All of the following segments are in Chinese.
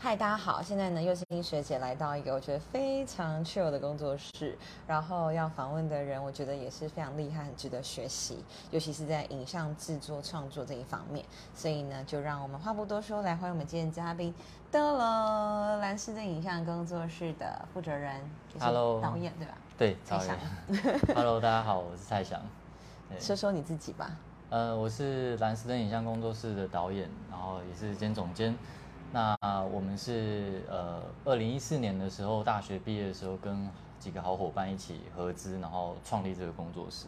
嗨，大家好！现在呢，又欣学姐来到一个我觉得非常 chill 的工作室，然后要访问的人，我觉得也是非常厉害，很值得学习，尤其是在影像制作创作这一方面。所以呢，就让我们话不多说，来欢迎我们今天嘉宾，得了蓝视的影像工作室的负责人，Hello，导演对吧？对，蔡翔。Hello，大家好，我是蔡翔。说说你自己吧。呃，我是蓝斯登影像工作室的导演，然后也是兼总监。那我们是呃，二零一四年的时候，大学毕业的时候，跟几个好伙伴一起合资，然后创立这个工作室。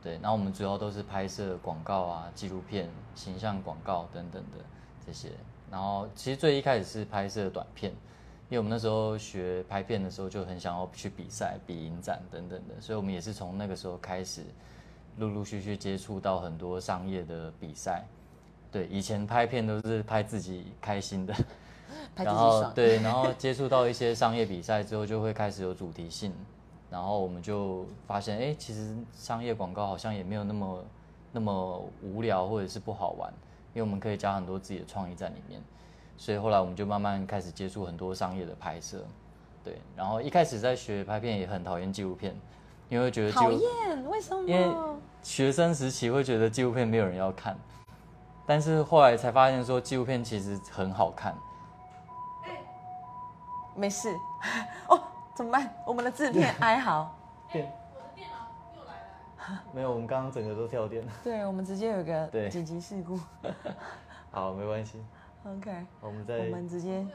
对，那我们主要都是拍摄广告啊、纪录片、形象广告等等的这些。然后其实最一开始是拍摄短片，因为我们那时候学拍片的时候就很想要去比赛、比影展等等的，所以我们也是从那个时候开始，陆陆续续接触到很多商业的比赛。对，以前拍片都是拍自己开心的，然后对，然后接触到一些商业比赛之后，就会开始有主题性，然后我们就发现，哎，其实商业广告好像也没有那么那么无聊或者是不好玩，因为我们可以加很多自己的创意在里面，所以后来我们就慢慢开始接触很多商业的拍摄，对，然后一开始在学拍片也很讨厌纪录片，因为觉得讨厌为什么？因为学生时期会觉得纪录片没有人要看。但是后来才发现，说纪录片其实很好看。没事。哦，怎么办？我们的制片哀嚎。电，我的电脑又来了。没有，我们刚刚整个都跳电了。对，我们直接有个紧急事故。好，没关系。OK。我们在。我们直接。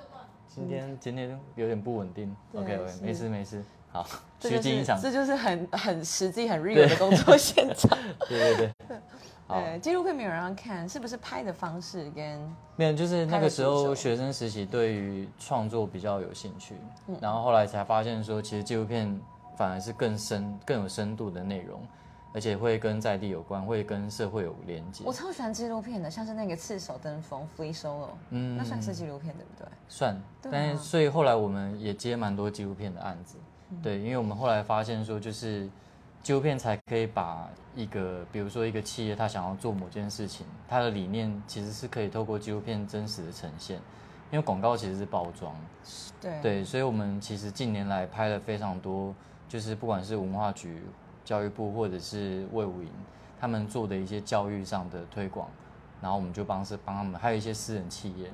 今天今天有点不稳定。OK OK，没事没事。好，虚惊一场。这就是很很实际很 real 的工作现场。对 对对。对，纪录片没有人看，是不是拍的方式跟没有？就是那个时候学生时期对于创作比较有兴趣，然后后来才发现说，其实纪录片反而是更深、更有深度的内容，而且会跟在地有关，会跟社会有连接。我超喜欢纪录片的，像是那个《赤手登峰》（Free Solo），嗯，那算是纪录片对不对？算，但是所以后来我们也接蛮多纪录片的案子，对，因为我们后来发现说，就是纪录片才可以把。一个，比如说一个企业，他想要做某件事情，他的理念其实是可以透过纪录片真实的呈现，因为广告其实是包装，对对，所以我们其实近年来拍了非常多，就是不管是文化局、教育部或者是魏武营，他们做的一些教育上的推广，然后我们就帮是帮他们，还有一些私人企业。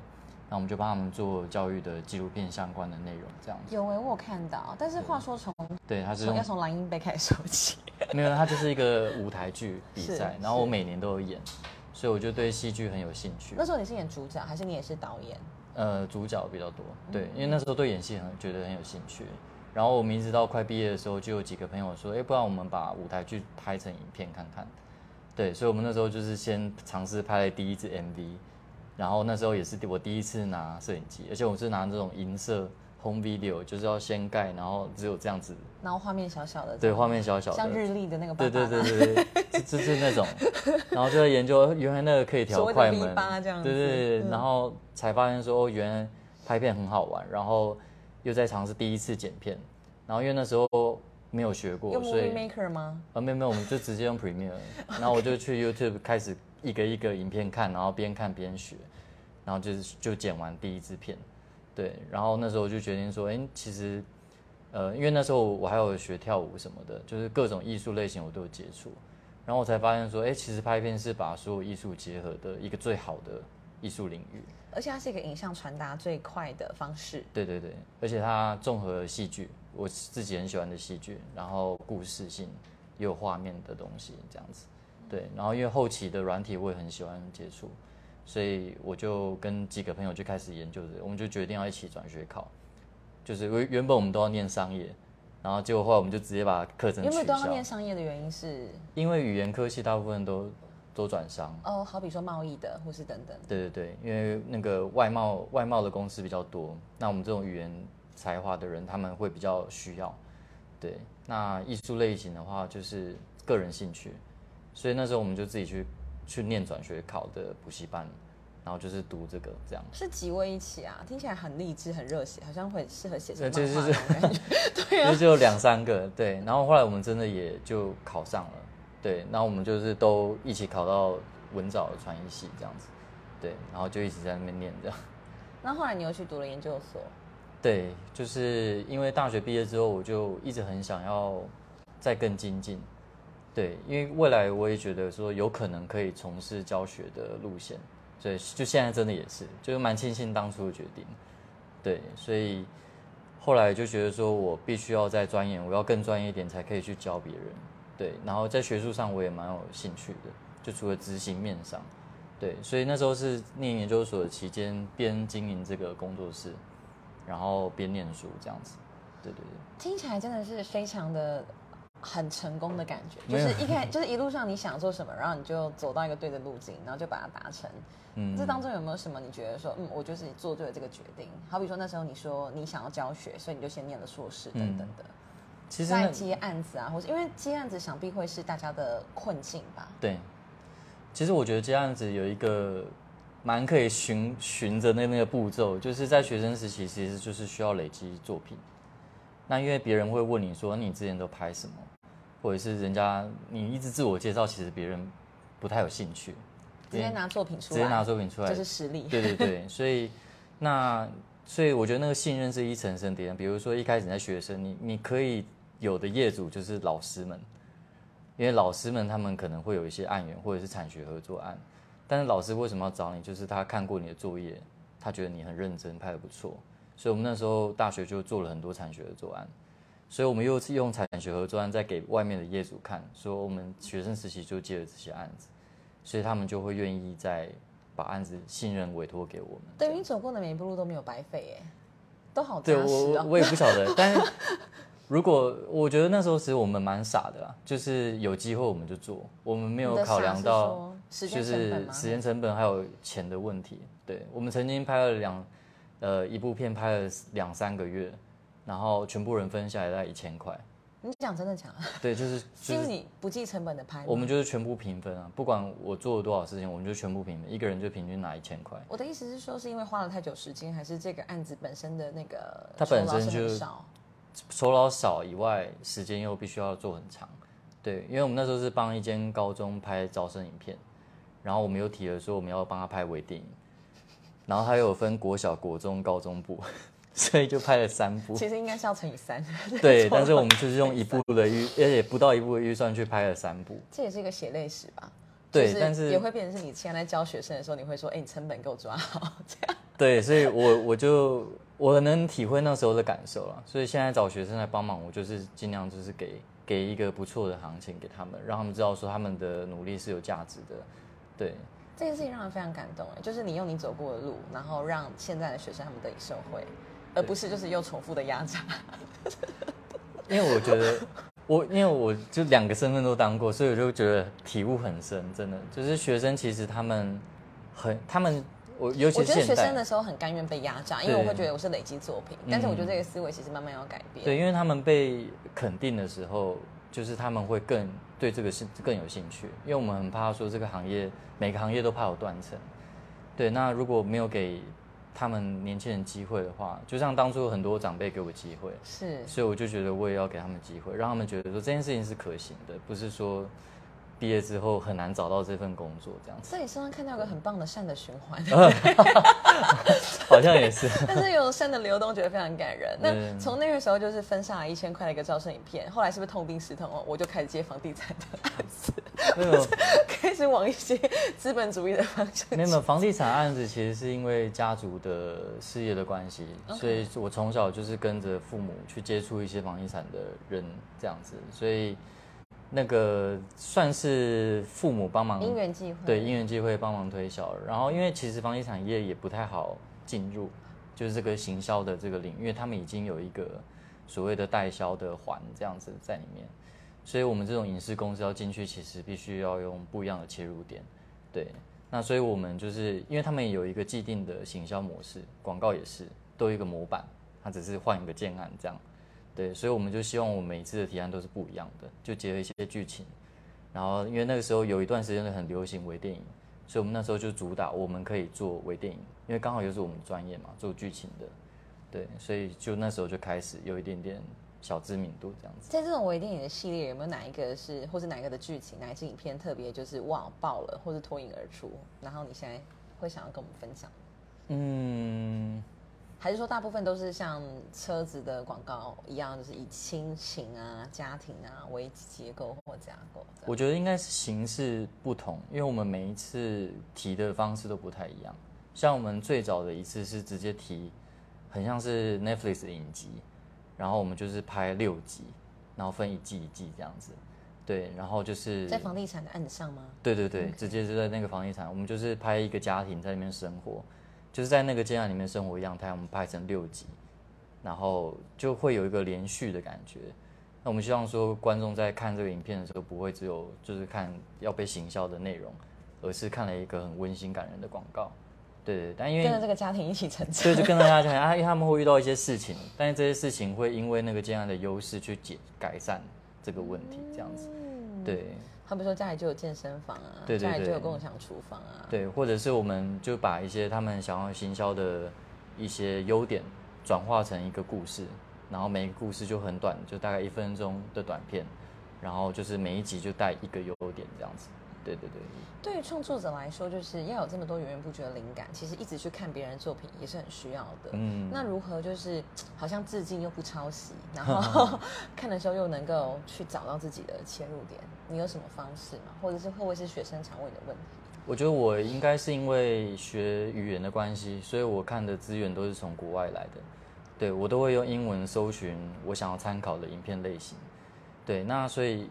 那我们就帮他们做教育的纪录片相关的内容，这样子。有诶，我有看到。但是话说从对，他是要从蓝鹰杯开始说起。没有，它就是一个舞台剧比赛，然后我每年都有演，所以我就对戏剧很有兴趣。那时候你是演主角，还是你也是导演？呃，主角比较多。对，因为那时候对演戏很觉得很有兴趣。然后我们一直到快毕业的时候，就有几个朋友说：“哎，不然我们把舞台剧拍成影片看看。”对，所以我们那时候就是先尝试拍了第一支 MV。然后那时候也是我第一次拿摄影机，而且我是拿这种银色 home video，就是要掀盖，然后只有这样子，然后画面小小的，对，画面小小的，像日历的那个，对对对对对，就是那种，然后就在研究原来那个可以调快门，对对对，然后才发现说哦，原来拍片很好玩，然后又在尝试第一次剪片，然后因为那时候没有学过，所以 Maker 吗？啊没有没有，我们就直接用 Premiere，然后我就去 YouTube 开始。一个一个影片看，然后边看边学，然后就是就剪完第一支片，对，然后那时候就决定说，哎，其实，呃，因为那时候我还有学跳舞什么的，就是各种艺术类型我都有接触，然后我才发现说，哎，其实拍片是把所有艺术结合的一个最好的艺术领域，而且它是一个影像传达最快的方式。对对对，而且它综合戏剧，我自己很喜欢的戏剧，然后故事性也有画面的东西，这样子。对，然后因为后期的软体我也很喜欢接触，所以我就跟几个朋友就开始研究这个，我们就决定要一起转学考，就是原原本我们都要念商业，然后结果后来我们就直接把课程取消。因为都要念商业的原因是？因为语言科系大部分都都转商。哦，好比说贸易的或是等等。对对对，因为那个外贸外贸的公司比较多，那我们这种语言才华的人他们会比较需要。对，那艺术类型的话就是个人兴趣。所以那时候我们就自己去去念转学考的补习班，然后就是读这个这样。是几位一起啊？听起来很励志、很热血，好像会适合写成就是 对啊，就两三个对。然后后来我们真的也就考上了，对。然后我们就是都一起考到文藻的传译系这样子，对。然后就一直在那边念这样。那后来你又去读了研究所，对，就是因为大学毕业之后，我就一直很想要再更精进。对，因为未来我也觉得说有可能可以从事教学的路线，所以就现在真的也是，就是蛮庆幸当初的决定。对，所以后来就觉得说我必须要再钻研，我要更专业一点才可以去教别人。对，然后在学术上我也蛮有兴趣的，就除了执行面上，对，所以那时候是念研究所的期间，边经营这个工作室，然后边念书这样子。对对对。听起来真的是非常的很成功的感觉，就是一开 就是一路上你想做什么，然后你就走到一个对的路径，然后就把它达成。嗯这当中有没有什么你觉得说，嗯，我就是做对了这个决定？好比说那时候你说你想要教学，所以你就先念了硕士等等的。其实在接案子啊，或者因为接案子想必会是大家的困境吧？对，其实我觉得接案子有一个蛮可以循循着那那个步骤，就是在学生时期其实就是需要累积作品。那因为别人会问你说你之前都拍什么，或者是人家你一直自我介绍，其实别人不太有兴趣，直接拿作品出来，直接拿作品出来，就是实力。对对对，所以那所以我觉得那个信任是一层层叠的。比如说一开始你在学生，你你可以有的业主就是老师们，因为老师们他们可能会有一些案源或者是产学合作案，但是老师为什么要找你？就是他看过你的作业，他觉得你很认真，拍的不错，所以我们那时候大学就做了很多产学合作案。所以我们又是用产学合作案再给外面的业主看，说我们学生时期就接了这些案子，所以他们就会愿意再把案子信任委托给我们。等于你走过的每一步路都没有白费耶，都好对我扎实哦。我 我也不晓得，但是如果我觉得那时候其实我们蛮傻的啦，就是有机会我们就做，我们没有考量到就？是时间成本还有钱的问题。对我们曾经拍了两呃一部片拍了两三个月，然后全部人分下来大概一千块。你讲真的假的？对，就是是就是你不计成本的拍？我们就是全部平分啊，不管我做了多少事情，我们就全部平分，一个人就平均拿一千块。我的意思是说，是因为花了太久时间，还是这个案子本身的那个它本身就少？酬劳少以外，时间又必须要做很长。对，因为我们那时候是帮一间高中拍招生影片，然后我们又提了说我们要帮他拍微电影，然后他又有分国小、国中、高中部，所以就拍了三部。其实应该是要乘以三。对，但是我们就是用一部的预，而且不到一部的预算去拍了三部。这也是一个血泪史吧？就对但是也会变成是你现在在教学生的时候，你会说，哎，你成本给我抓好，这样。对，所以我我就我能体会那时候的感受了。所以现在找学生来帮忙，我就是尽量就是给给一个不错的行情给他们，让他们知道说他们的努力是有价值的。对，这件事情让人非常感动哎，就是你用你走过的路，然后让现在的学生他们得以受惠，而不是就是又重复的压榨。因为我觉得我因为我就两个身份都当过，所以我就觉得体悟很深，真的就是学生其实他们很他们我尤其我觉得是学生的时候很甘愿被压榨，因为我对会觉得我是累积作品，但是我觉得这个思维其实慢慢要改变。对，因为他们被肯定的时候，就是他们会更对这个是更有兴趣，因为我们很怕说这个行业每个行业都怕有断层。对，那如果没有给他们年轻人机会的话，就像当初很多长辈给我机会，是，所以我就觉得我也要给他们机会，让他们觉得说这件事情是可行的，不是说毕业之后很难找到这份工作这样子，在你身上看到一个很棒的善的循环，好像也是。但是有善的流动，觉得非常感人。那嗯。从那个时候就是分下来一千块的一个招生影片，后来是不是痛定思痛？哦？我就开始接房地产的案子，开始往一些资本主义的方向没有，房地产案子其实是因为家族的事业的关系所以我从小就是跟着父母去接触一些房地产的人这样子，所以那个算是父母帮忙因缘际会。对因缘机会帮忙推销。然后因为其实房地产业也不太好进入，就是这个行销的这个领域，因为他们已经有一个所谓的代销的环这样子在里面，所以我们这种影视公司要进去，其实必须要用不一样的切入点。对，那所以我们就是因为他们有一个既定的行销模式，广告也是都有一个模板，它只是换一个建案这样。对，所以我们就希望我们每一次的提案都是不一样的，就结合一些剧情。然后因为那个时候有一段时间很流行微电影，所以我们那时候就主打我们可以做微电影，因为刚好又是我们专业嘛，做剧情的。对，所以就那时候就开始有一点点小知名度这样子。在这种微电影的系列，有没有哪一个是，或是哪一个的剧情，哪一支影片特别就是哇爆了，或是脱颖而出？然后你现在会想要跟我们分享？嗯，还是说大部分都是像车子的广告一样，就是以亲情啊、家庭啊为结构或架构？我觉得应该是形式不同，因为我们每一次提的方式都不太一样。像我们最早的一次是直接提，很像是 Netflix 的影集，然后我们就是拍六集，然后分一季一季这样子。对，然后就是在房地产的案子上吗？对对对，直接就在那个房地产，我们就是拍一个家庭在那边生活，就是在那个街案里面生活样态，我们拍成六集，然后就会有一个连续的感觉。那我们希望说，观众在看这个影片的时候，不会只有就是看要被行销的内容，而是看了一个很温馨感人的广告。对对，但因为跟着这个家庭一起成长，所以就跟大家讲啊，因为他们会遇到一些事情，但是这些事情会因为那个街案的优势去解改善这个问题，这样子。对他们说家里就有健身房啊，对对对家里就有共享厨房啊，对，或者是我们就把一些他们想要行销的一些优点转化成一个故事，然后每一个故事就很短，就大概一分钟的短片，然后就是每一集就带一个优点这样子。对对对，对于创作者来说，就是要有这么多源源不绝的灵感，其实一直去看别人的作品也是很需要的。嗯那如何就是好像致敬又不抄袭，然后 看的时候又能够去找到自己的切入点？你有什么方式吗？或者是会不会是学生常问你的问题？我觉得我应该是因为学语言的关系，所以我看的资源都是从国外来的。对我都会用英文搜寻我想要参考的影片类型。对，那所以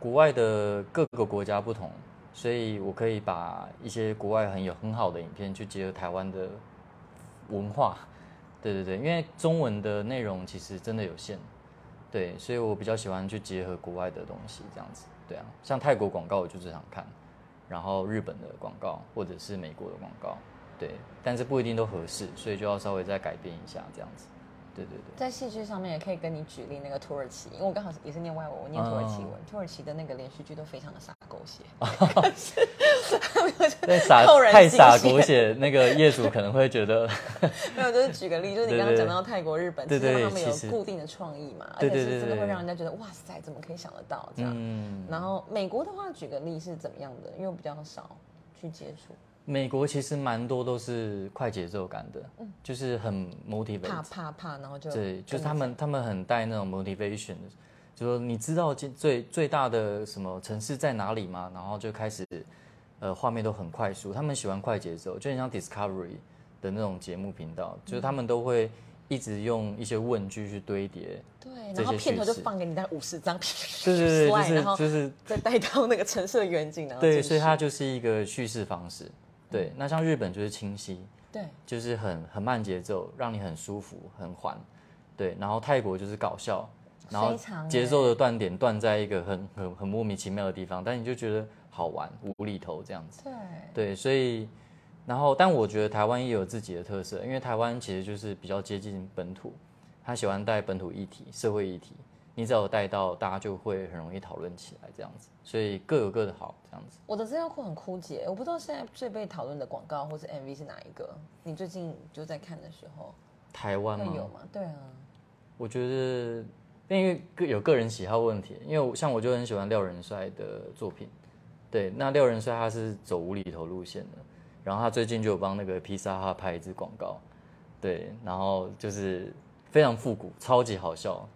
国外的各个国家不同，所以我可以把一些国外很有很好的影片去结合台湾的文化。对对对，因为中文的内容其实真的有限。对，所以我比较喜欢去结合国外的东西，这样子。对啊，像泰国广告我就最常看，然后日本的广告或者是美国的广告，对，但是不一定都合适，所以就要稍微再改变一下这样子。对对对。在戏剧上面也可以跟你举例那个土耳其，因为我刚好也是念外文，我念土耳其文，嗯。土耳其的那个连续剧都非常的洒狗血，对撒 扣人心太洒弦。狗血，那个业主可能会觉得，没有，就是举个例，就是你刚刚讲到泰国、日本，对对其实他们有固定的创意嘛，而对且是真的会让人家觉得哇塞，怎么可以想得到这样？嗯，然后美国的话，举个例是怎么样的？因为我比较少去接触，美国其实蛮多都是快节奏感的，嗯。就是很 motivate，怕怕怕，然后就对，就是他们他们很带那种 motivation 的，就说你知道最最最大的什么城市在哪里吗？然后就开始，呃，画面都很快速，他们喜欢快节奏，就很像 Discovery 的那种节目频道，就是他们都会一直用一些问句去堆叠，对，然后片头就放给你大概五十张，对对对，就是 就是再带到那个城市的远景，然后对，所以它就是一个叙事方式。对，那像日本就是清晰，对就是很很慢节奏，让你很舒服、很缓。对，然后泰国就是搞笑，然后节奏的断点断在一个很很很莫名其妙的地方，但你就觉得好玩、无厘头这样子。对对，所以然后但我觉得台湾也有自己的特色，因为台湾其实就是比较接近本土，他喜欢带本土议题、社会议题，你只要有带到，大家就会很容易讨论起来这样子，所以各有各的好这样子。我的资料库很枯竭，我不知道现在最被讨论的广告或是 MV 是哪一个？你最近就在看的时候台湾吗？有吗？对啊，我觉得因为个有个人喜好问题，因为像我就很喜欢廖仁帅的作品，对，那廖仁帅他是走无厘头路线的，然后他最近就有帮那个披萨哈拍一支广告，对，然后就是非常复古，超级好笑，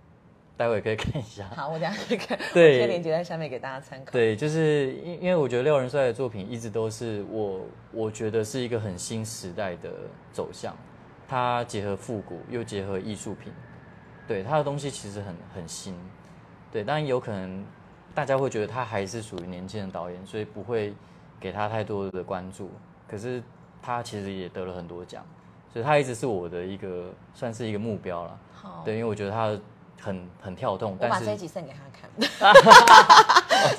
待会可以看一下。好，我等一下可以看，对。我贴链接在下面给大家参考。对，就是因因为我觉得廖仁帅的作品一直都是我我觉得是一个很新时代的走向，它结合复古又结合艺术品，对他的东西其实很很新，对，当然有可能大家会觉得他还是属于年轻的导演，所以不会给他太多的关注，可是他其实也得了很多奖，所以他一直是我的一个算是一个目标了，好，对，因为我觉得他很很跳动，我把这一集送给他看，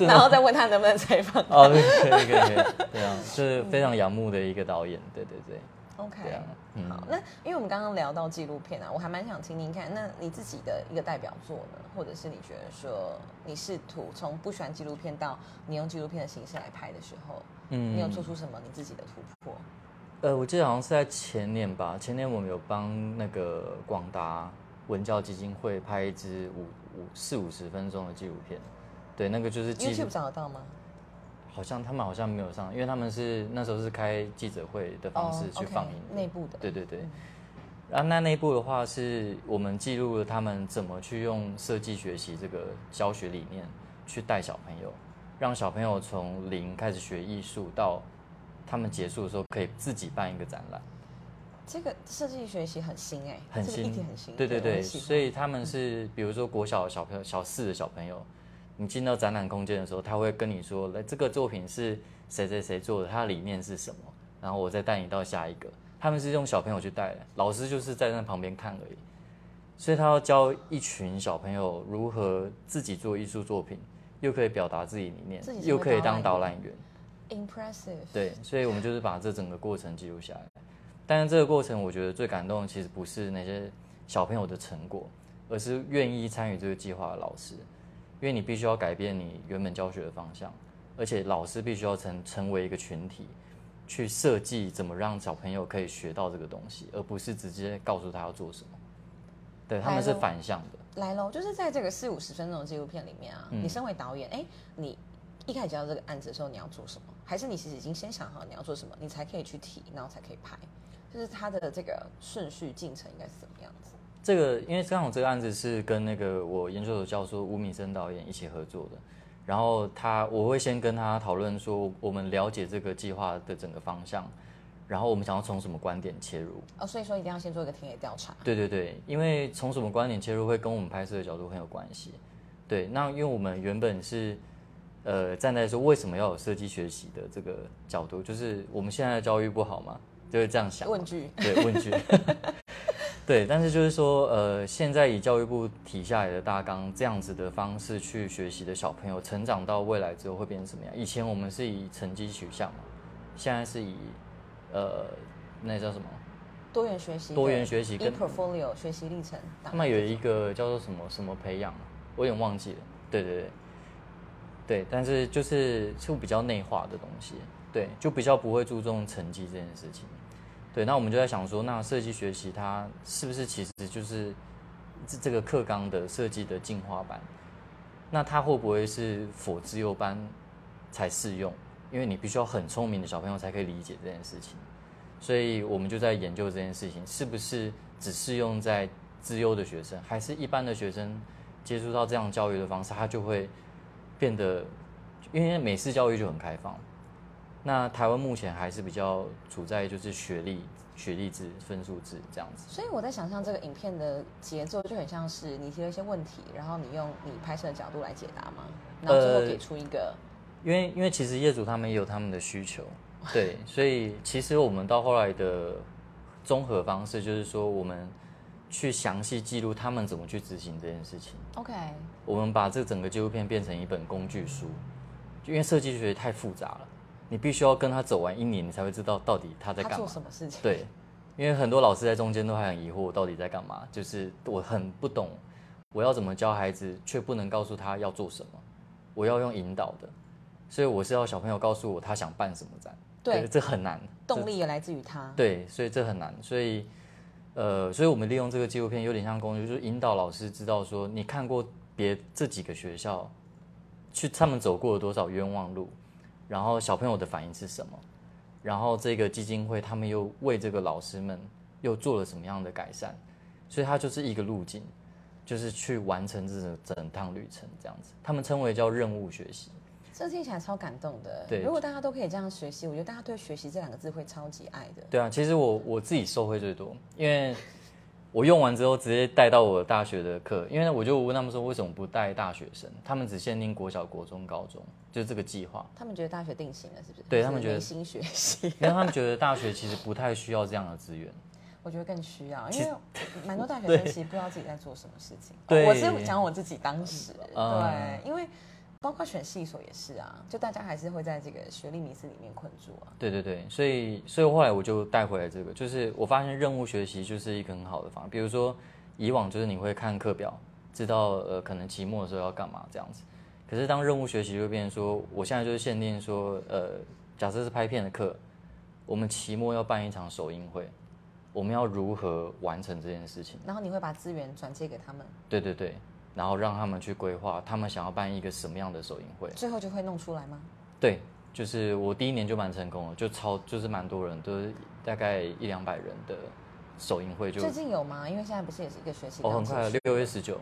然后再问他能不能采访。哦，对，可以可以对啊，就是非常仰慕的一个导演，对对对，OK，对啊嗯。好，那因为我们刚刚聊到纪录片啊，我还蛮想听听看，那你自己的一个代表作呢，或者是你觉得说你试图从不喜欢纪录片到你用纪录片的形式来拍的时候，嗯。你有做出什么你自己的突破？呃，我记得好像是在前年吧，前年我们有帮那个广达文教基金会拍一支五五四五十分钟的纪录片，对，那个就是 YouTube 找得到吗？好像他们好像没有上，因为他们是那时候是开记者会的方式哦去放映内部的对对对。然后那内部的话，是我们记录了他们怎么去用设计学习这个教学理念去带小朋友，让小朋友从零开始学艺术，到他们结束的时候可以自己办一个展览。这个设计学习很新哎，很这个议新，题很新，对对对，所以他们是比如说国小小朋友、小四的小朋友，你进到展览空间的时候，他会跟你说，来这个作品是谁谁谁做的，它的理念是什么，然后我再带你到下一个。他们是用小朋友去带的，老师就是在那旁边看而已。所以他要教一群小朋友如何自己做艺术作品，又可以表达自己理念又可以当导览员。impressive，对，所以我们就是把这整个过程记录下来。但是这个过程，我觉得最感动的其实不是那些小朋友的成果，而是愿意参与这个计划的老师，因为你必须要改变你原本教学的方向，而且老师必须要成成为一个群体，去设计怎么让小朋友可以学到这个东西，而不是直接告诉他要做什么。对，他们是反向的。来喽，就是在这个四五十分钟的纪录片里面啊，嗯你身为导演，哎，你一开始接到这个案子的时候，你要做什么？还是你其实已经先想好你要做什么，你才可以去提，然后才可以拍？就是它的这个顺序进程应该是怎么样子？这个因为刚好这个案子是跟那个我研究所教授吴敏生导演一起合作的，然后他我会先跟他讨论说，我们了解这个计划的整个方向，然后我们想要从什么观点切入。哦，所以说一定要先做一个田野调查。对对对，因为从什么观点切入会跟我们拍摄的角度很有关系。对，那因为我们原本是呃站在说为什么要有设计学习的这个角度，就是我们现在的教育不好嘛，就会这样想嘛。问句，对问句。对，但是就是说，呃，现在以教育部提下来的大纲这样子的方式去学习的小朋友，成长到未来之后会变成什么样？以前我们是以成绩取向嘛，现在是以呃那叫什么？多元学习，多元学习跟 e portfolio 学习历程，他们有一个叫做什么什么培养，我有点忘记了。对对对，对，但是就是是比较内化的东西，对，就比较不会注重成绩这件事情。对，那我们就在想说，那设计学习它是不是其实就是这这个课纲的设计的进化版？那它会不会是否自由班才适用？因为你必须要很聪明的小朋友才可以理解这件事情。所以我们就在研究这件事情，是不是只适用在自优的学生，还是一般的学生接触到这样教育的方式，他就会变得，因为美式教育就很开放，那台湾目前还是比较处在就是学历、学历制、分数制这样子。所以我在想象这个影片的节奏就很像是你提了一些问题，然后你用你拍摄的角度来解答吗？然后最后呃给出一个，因为因为其实业主他们也有他们的需求，对，所以其实我们到后来的综合方式就是说，我们去详细记录他们怎么去执行这件事情。OK，我们把这整个纪录片变成一本工具书，因为设计学太复杂了，你必须要跟他走完一年，你才会知道到底他在干嘛。什么事情？对，因为很多老师在中间都还很疑惑，我到底在干嘛？就是我很不懂，我要怎么教孩子，却不能告诉他要做什么，我要用引导的，所以我是要小朋友告诉我他想办什么展。对这很难。动力也来自于他。对，所以这很难，所以呃，所以我们利用这个纪录片有点像工具，就是引导老师知道说，你看过别这几个学校，去他们走过了多少冤枉路，然后小朋友的反应是什么，然后这个基金会他们又为这个老师们又做了什么样的改善，所以它就是一个路径，就是去完成这整整趟旅程这样子，他们称为叫任务学习。这听起来超感动的。对如果大家都可以这样学习，我觉得大家对学习这两个字会超级爱的。对啊，其实我我自己受惠最多，因为我用完之后直接带到我大学的课，因为我就问他们说为什么不带大学生？他们只限定国小、国中、高中，就是这个计划，他们觉得大学定型了，是不是？对他们觉得没心学习，因为他们觉得大学其实不太需要这样的资源。我觉得更需要，因为 蛮多大学生其实不知道自己在做什么事情。对我是讲我自己当时，嗯对，因为包括选系所也是啊，就大家还是会在这个学历迷思里面困住啊。对对对，所以所以后来我就带回来这个，就是我发现任务学习就是一个很好的方法。比如说以往就是你会看课表，知道呃可能期末的时候要干嘛这样子，可是当任务学习就变成说，我现在就是限定说，呃，假设是拍片的课，我们期末要办一场首映会，我们要如何完成这件事情？然后你会把资源转接给他们，对对对，然后让他们去规划他们想要办一个什么样的首映会。最后就会弄出来吗？对，就是我第一年就蛮成功了，就超就是蛮多人，都是大概一两百人的首映会就最近有吗？因为现在不是也是一个学期哦，很快了，六月十九，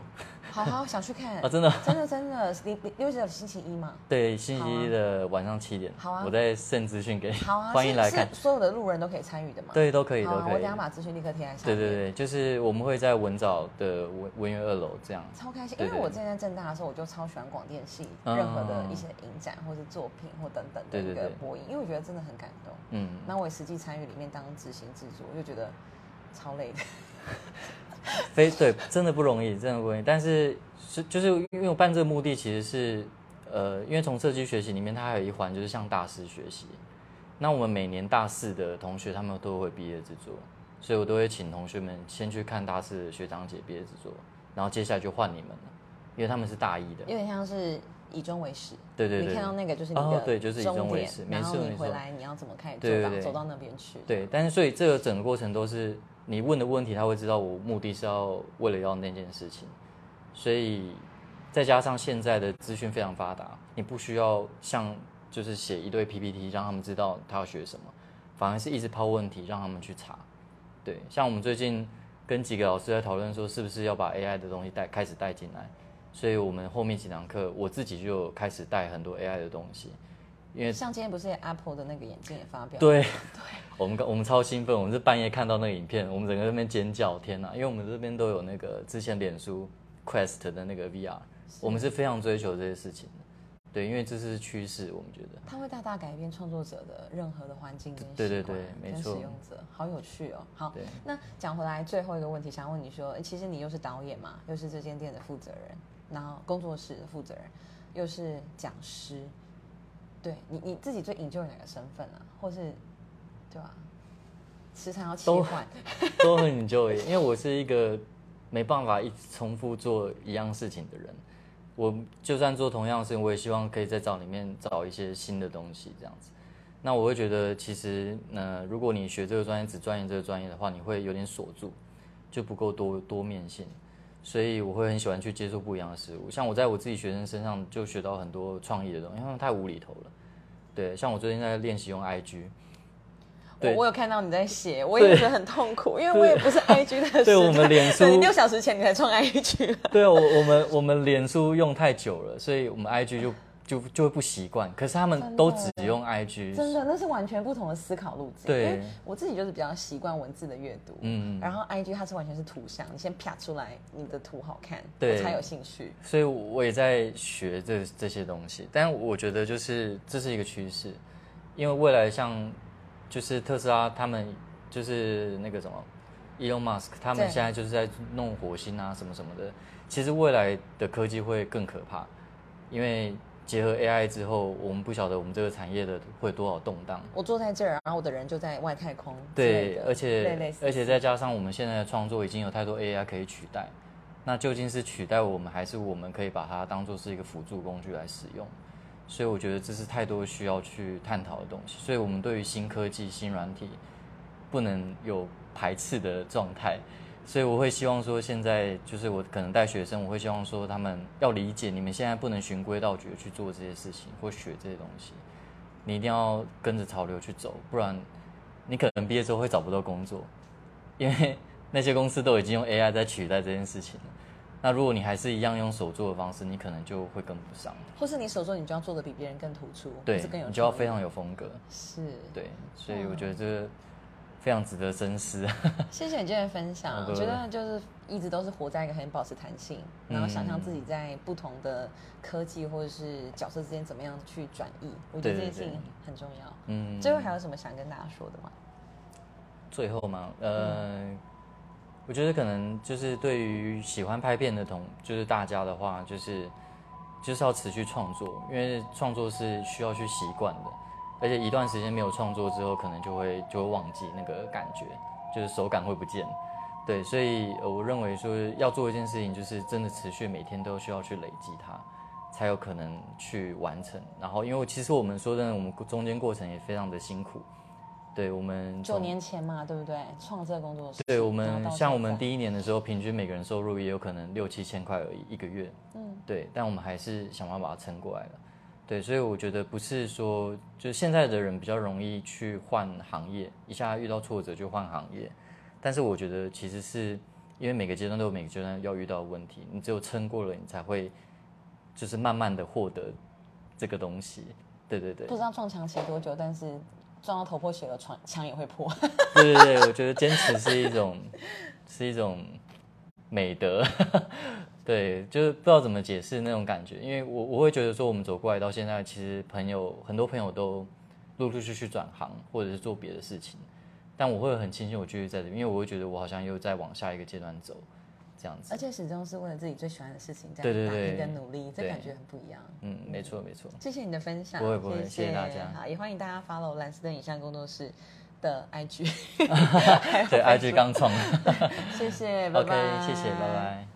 好好想去看 啊，真的。真的真的，六月十九星期一嘛？对，星期一的晚上七点，好啊我再送资讯给你，好啊，是 欢迎来看是。所有的路人都可以参与的嘛？对，都可以，都可以我等一。下把资讯立刻贴在下面。对对对，就是我们会在文藻的文文苑二楼这样。超开心，因为我之前在正大的时候，我就超喜欢广电系嗯任何的一些影展或是作品或等等的一个播映，因为我觉得真的很感动。嗯，那我也实际参与里面当执行制作，我就觉得超累的。非对，真的不容易，真的不容易。但是是就是因为我办这个目的其实是，呃，因为从设计学习里面，它还有一环就是向大师学习。那我们每年大四的同学他们都会毕业制作，所以我都会请同学们先去看大四的学长姐毕业制作，然后接下来就换你们了，因为他们是大一的。有点像是以终为始。对对对你看到那个就是你的哦对就是以终为始没然后你回来你要怎么开始做到对对对走到那边去？对，但是所以这个整个过程都是你问的问题，他会知道我目的是要为了要那件事情，所以再加上现在的资讯非常发达，你不需要像就是写一堆 PPT 让他们知道他要学什么，反而是一直抛问题让他们去查。对，像我们最近跟几个老师在讨论说，是不是要把 AI 的东西带开始带进来，所以我们后面几堂课我自己就开始带很多 AI 的东西，因为像今天不是 Apple 的那个眼镜也发表？对，我们刚我们超兴奋，我们是半夜看到那个影片，我们整个在那边尖叫，天哪！因为我们这边都有那个之前脸书 Quest 的那个 VR，我们是非常追求这些事情的。对，因为这是趋势，我们觉得。它会大大改变创作者的任何的环境跟对对对没错跟使用者，好有趣哦。好，那讲回来最后一个问题，想问你说，诶其实你又是导演嘛，又是这间店的负责人，然后工作室的负责人，又是讲师，对你你自己最 enjoy 哪个身份啊？或是对吧、时常要切都换，都很 enjoy，因为我是一个没办法一直重复做一样事情的人。我就算做同样的事情，我也希望可以在找里面找一些新的东西，这样子。那我会觉得，其实，呃，如果你学这个专业只钻研这个专业的话，你会有点锁住，就不够多多面性。所以我会很喜欢去接触不一样的事物。像我在我自己学生身上就学到很多创意的东西，因为他们太无厘头了。对，像我最近在练习用 IG，对我我有看到你在写，我也觉得很痛苦，因为我也不是 IG 的时。对我们脸 书对六小时前你才创 IG 了。对啊，我我们我们脸书用太久了，所以我们 IG 就就就会不习惯。可是他们都只用 IG，真的，那是完全不同的思考路径。对因为我自己就是比较习惯文字的阅读，嗯然后 IG 它是完全是图像，你先啪出来你的图好看，对我才有兴趣。所以我也在学这这些东西。但我觉得就是这是一个趋势，因为未来像就是特斯拉他们就是那个什么 Elon Musk 他们现在就是在弄火星啊什么什么的。其实未来的科技会更可怕，因为结合 AI 之后，我们不晓得我们这个产业的会多少动荡。我坐在这儿，然后我的人就在外太空对，而且而且再加上我们现在的创作已经有太多 AI 可以取代，那究竟是取代我们，还是我们可以把它当做是一个辅助工具来使用？所以我觉得这是太多需要去探讨的东西。所以我们对于新科技、新软体不能有排斥的状态。所以我会希望说，现在就是我可能带学生，我会希望说他们要理解，你们现在不能循规蹈矩去做这些事情或学这些东西，你一定要跟着潮流去走，不然你可能毕业之后会找不到工作，因为那些公司都已经用 AI 在取代这件事情了。那如果你还是一样用手做的方式，你可能就会跟不上。或是你手做，你就要做的比别人更突出，或对更有，你就要非常有风格。是。对，所以我觉得这个非常值得深思。谢谢你今天的分享，我觉得就是一直都是活在一个很保持弹性，然后想象自己嗯。在不同的科技或者是角色之间怎么样去转移，我觉得这件事情很重要。嗯，最后还有什么想跟大家说的吗？最后吗，呃，我觉得可能就是对于喜欢拍片的同，就是大家的话，就是就是要持续创作，因为创作是需要去习惯的，而且一段时间没有创作之后，可能就会就会忘记那个感觉，就是手感会不见。对，所以呃我认为说要做一件事情，就是真的持续每天都需要去累积它，才有可能去完成。然后，因为其实我们说真的，我们中间过程也非常的辛苦。对我们九年前嘛，对不对？创这个工作室，对我们像我们第一年的时候，平均每个人收入也有可能六七千块而已一个月，嗯，对，但我们还是想办法把它撑过来了。对，所以我觉得不是说，就是现在的人比较容易去换行业，一下遇到挫折就换行业。但是我觉得其实是因为每个阶段都有每个阶段要遇到的问题，你只有撑过了，你才会就是慢慢的获得这个东西。对对对不，知道撞墙期多久，但是撞到头破血流，墙墙也会破。对对对，我觉得坚持是一种是一种美德。对，就是不知道怎么解释那种感觉，因为我我会觉得说，我们走过来到现在，其实朋友很多朋友都陆陆续续转行，或者是做别的事情，但我会很庆幸我继续在这，因为我会觉得我好像又在往下一个阶段走，这样子而。且始终是为了自己最喜欢的事情在打拼对跟努力，这感觉很不一样。嗯，没错没错。谢谢你的分享，不会不会谢谢谢大家好，也欢迎大家 follow 蓝斯登影像工作室的 IG，对，IG 刚创。谢谢，拜 OK，拜，谢谢，拜拜。